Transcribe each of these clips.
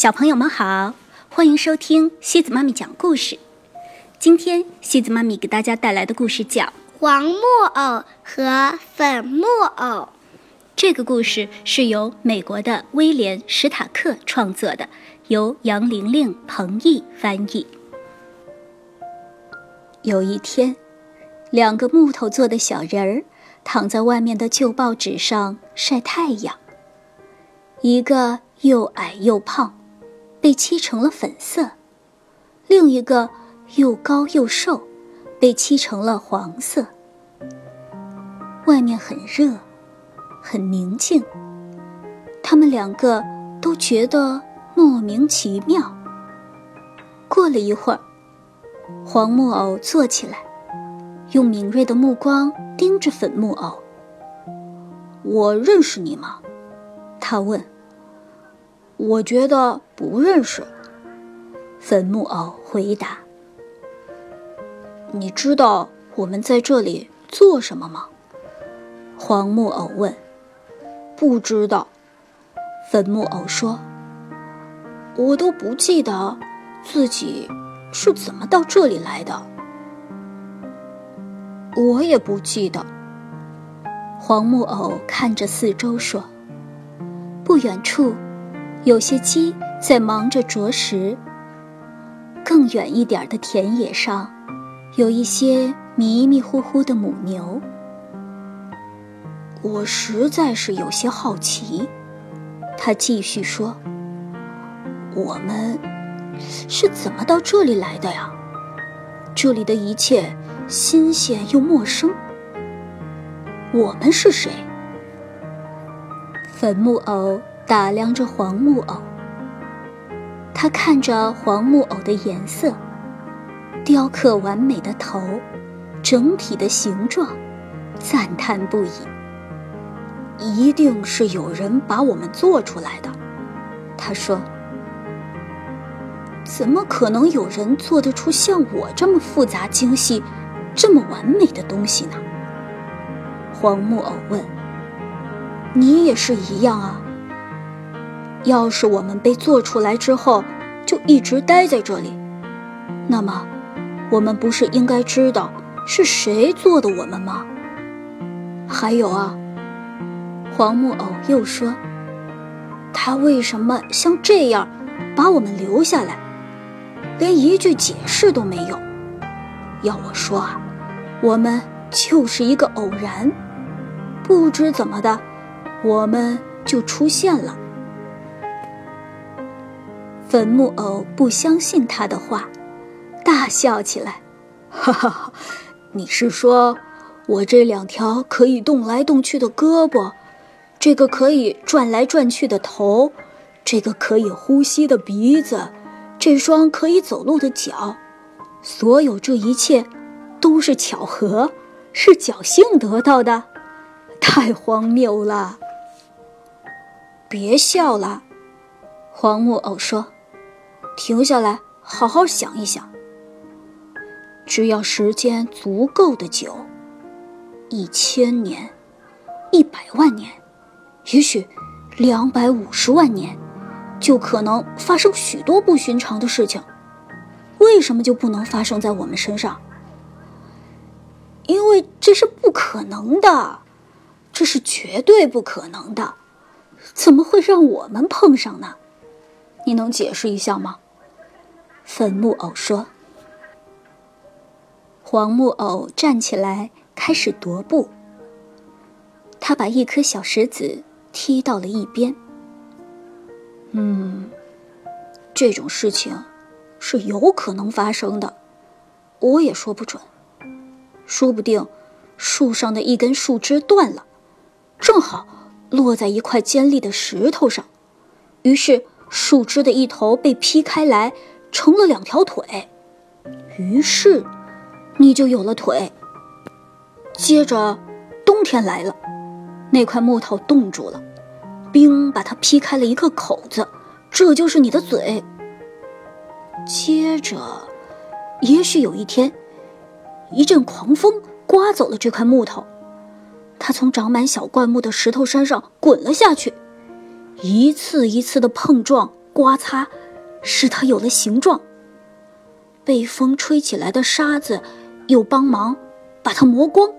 小朋友们好，欢迎收听西子妈咪讲故事。今天西子妈咪给大家带来的故事叫《黄木偶和粉木偶》。这个故事是由美国的威廉·史塔克创作的，由杨玲玲、彭毅翻译。有一天，两个木头做的小人儿躺在外面的旧报纸上晒太阳。一个又矮又胖。被漆成了粉色，另一个又高又瘦，被漆成了黄色。外面很热，很宁静。他们两个都觉得莫名其妙。过了一会儿，黄木偶坐起来，用敏锐的目光盯着粉木偶。“我认识你吗？”他问。我觉得不认识。粉木偶回答：“你知道我们在这里做什么吗？”黄木偶问。“不知道。”粉木偶说。“我都不记得自己是怎么到这里来的。”我也不记得。黄木偶看着四周说：“不远处。”有些鸡在忙着啄食。更远一点的田野上，有一些迷迷糊糊的母牛。我实在是有些好奇，他继续说：“我们是怎么到这里来的呀？这里的一切新鲜又陌生。我们是谁？”粉木偶。打量着黄木偶，他看着黄木偶的颜色、雕刻完美的头、整体的形状，赞叹不已。一定是有人把我们做出来的，他说。怎么可能有人做得出像我这么复杂精细、这么完美的东西呢？黄木偶问。你也是一样啊。要是我们被做出来之后就一直待在这里，那么我们不是应该知道是谁做的我们吗？还有啊，黄木偶又说：“他为什么像这样把我们留下来，连一句解释都没有？要我说啊，我们就是一个偶然，不知怎么的，我们就出现了。”粉木偶不相信他的话，大笑起来，哈哈哈！你是说，我这两条可以动来动去的胳膊，这个可以转来转去的头，这个可以呼吸的鼻子，这双可以走路的脚，所有这一切，都是巧合，是侥幸得到的，太荒谬了！别笑了，黄木偶说。停下来，好好想一想。只要时间足够的久，一千年、一百万年，也许两百五十万年，就可能发生许多不寻常的事情。为什么就不能发生在我们身上？因为这是不可能的，这是绝对不可能的。怎么会让我们碰上呢？你能解释一下吗？粉木偶说：“黄木偶站起来，开始踱步。他把一颗小石子踢到了一边。嗯，这种事情是有可能发生的，我也说不准。说不定树上的一根树枝断了，正好落在一块尖利的石头上，于是树枝的一头被劈开来。”成了两条腿，于是你就有了腿。接着，冬天来了，那块木头冻住了，冰把它劈开了一个口子，这就是你的嘴。接着，也许有一天，一阵狂风刮走了这块木头，它从长满小灌木的石头山上滚了下去，一次一次的碰撞刮擦，使它有了形状。被风吹起来的沙子又帮忙把它磨光。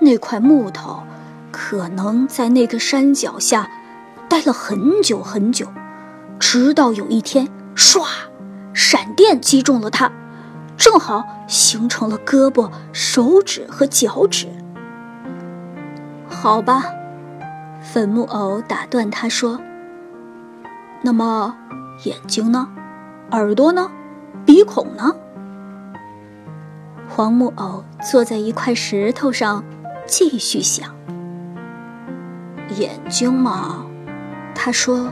那块木头可能在那个山脚下待了很久很久，直到有一天，唰，闪电击中了它，正好形成了胳膊、手指和脚趾。好吧，粉木偶打断他说：“那么，眼睛呢？耳朵呢？鼻孔呢？”黄木偶坐在一块石头上，继续想：“眼睛嘛，他说，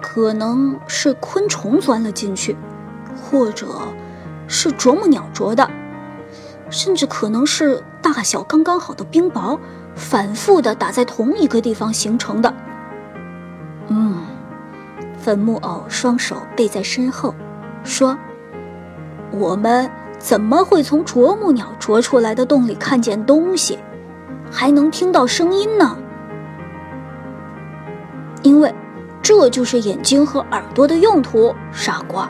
可能是昆虫钻了进去，或者是啄木鸟啄的，甚至可能是大小刚刚好的冰雹。”反复的打在同一个地方形成的。粉木偶双手背在身后，说：“我们怎么会从啄木鸟啄出来的洞里看见东西，还能听到声音呢？因为这就是眼睛和耳朵的用途，傻瓜。”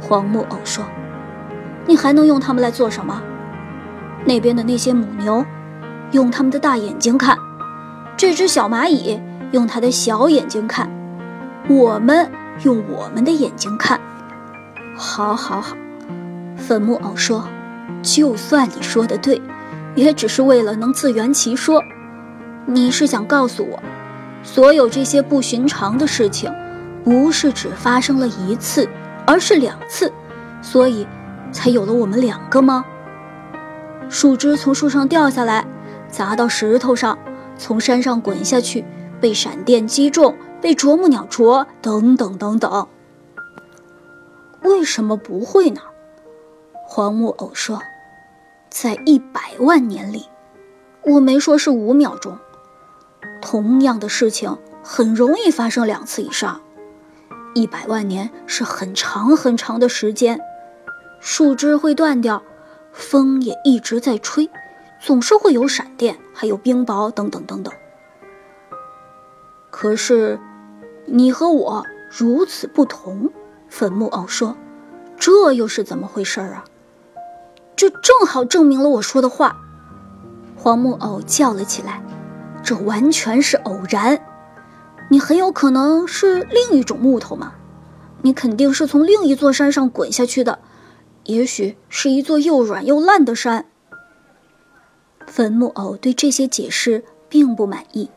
黄木偶说：“你还能用它们来做什么？那边的那些母牛。”用他们的大眼睛看，这只小蚂蚁用它的小眼睛看，我们用我们的眼睛看。好，好，好，粉木偶说：“就算你说的对，也只是为了能自圆其说。你是想告诉我，所有这些不寻常的事情，不是只发生了一次，而是两次，所以才有了我们两个吗？树枝从树上掉下来。”砸到石头上，从山上滚下去，被闪电击中，被啄木鸟啄，等等等等。为什么不会呢？黄木偶说：“在一百万年里，我没说是五秒钟。同样的事情很容易发生两次以上。一百万年是很长很长的时间，树枝会断掉，风也一直在吹。”总是会有闪电，还有冰雹等等等等。可是，你和我如此不同。粉木偶说：“这又是怎么回事啊？”这正好证明了我说的话。黄木偶叫了起来：“这完全是偶然！你很有可能是另一种木头嘛？你肯定是从另一座山上滚下去的，也许是一座又软又烂的山。”粉木偶对这些解释并不满意。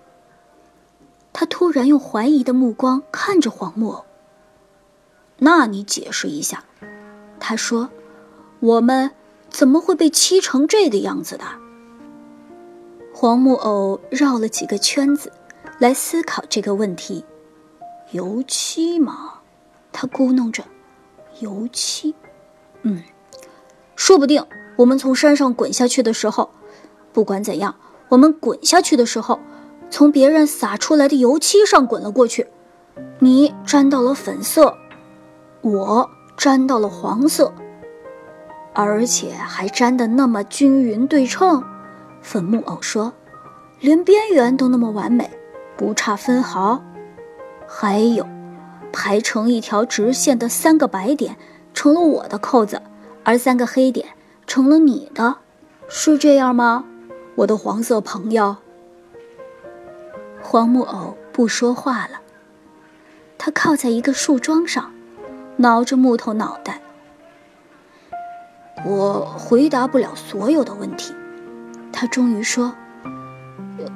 他突然用怀疑的目光看着黄木偶。“那你解释一下。”他说，“我们怎么会被漆成这个样子的？”黄木偶绕了几个圈子，来思考这个问题。油漆嘛，他咕哝着，“油漆，嗯，说不定我们从山上滚下去的时候。”不管怎样，我们滚下去的时候，从别人洒出来的油漆上滚了过去。你沾到了粉色，我沾到了黄色，而且还沾得那么均匀对称。粉木偶说：“连边缘都那么完美，不差分毫。还有，排成一条直线的三个白点成了我的扣子，而三个黑点成了你的，是这样吗？”我的黄色朋友，黄木偶不说话了。他靠在一个树桩上，挠着木头脑袋。我回答不了所有的问题，他终于说：“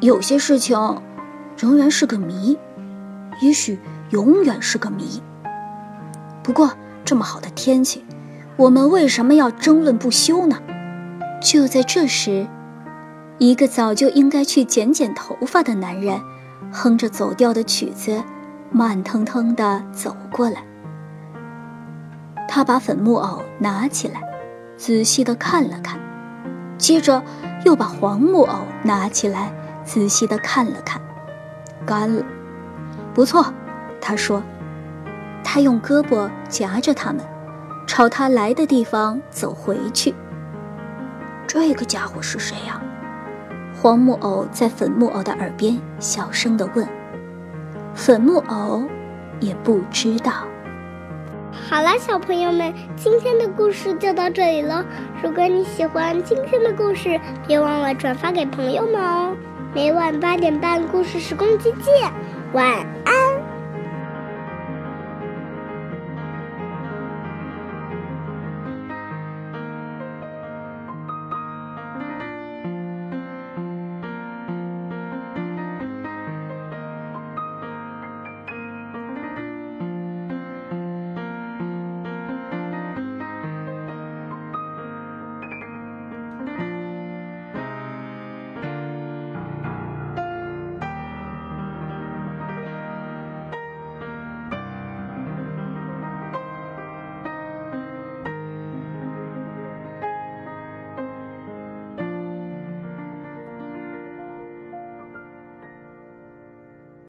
有些事情仍然是个谜，也许永远是个谜。不过这么好的天气，我们为什么要争论不休呢？”就在这时。一个早就应该去剪剪头发的男人，哼着走调的曲子，慢腾腾地走过来。他把粉木偶拿起来，仔细地看了看，接着又把黄木偶拿起来，仔细地看了看，干了，不错，他说。他用胳膊夹着它们，朝他来的地方走回去。这个家伙是谁呀？黄木偶在粉木偶的耳边小声地问：“粉木偶，也不知道。好啦，小朋友们，今天的故事就到这里喽。如果你喜欢今天的故事，别忘了转发给朋友们哦。每晚八点半，故事时光机见，晚。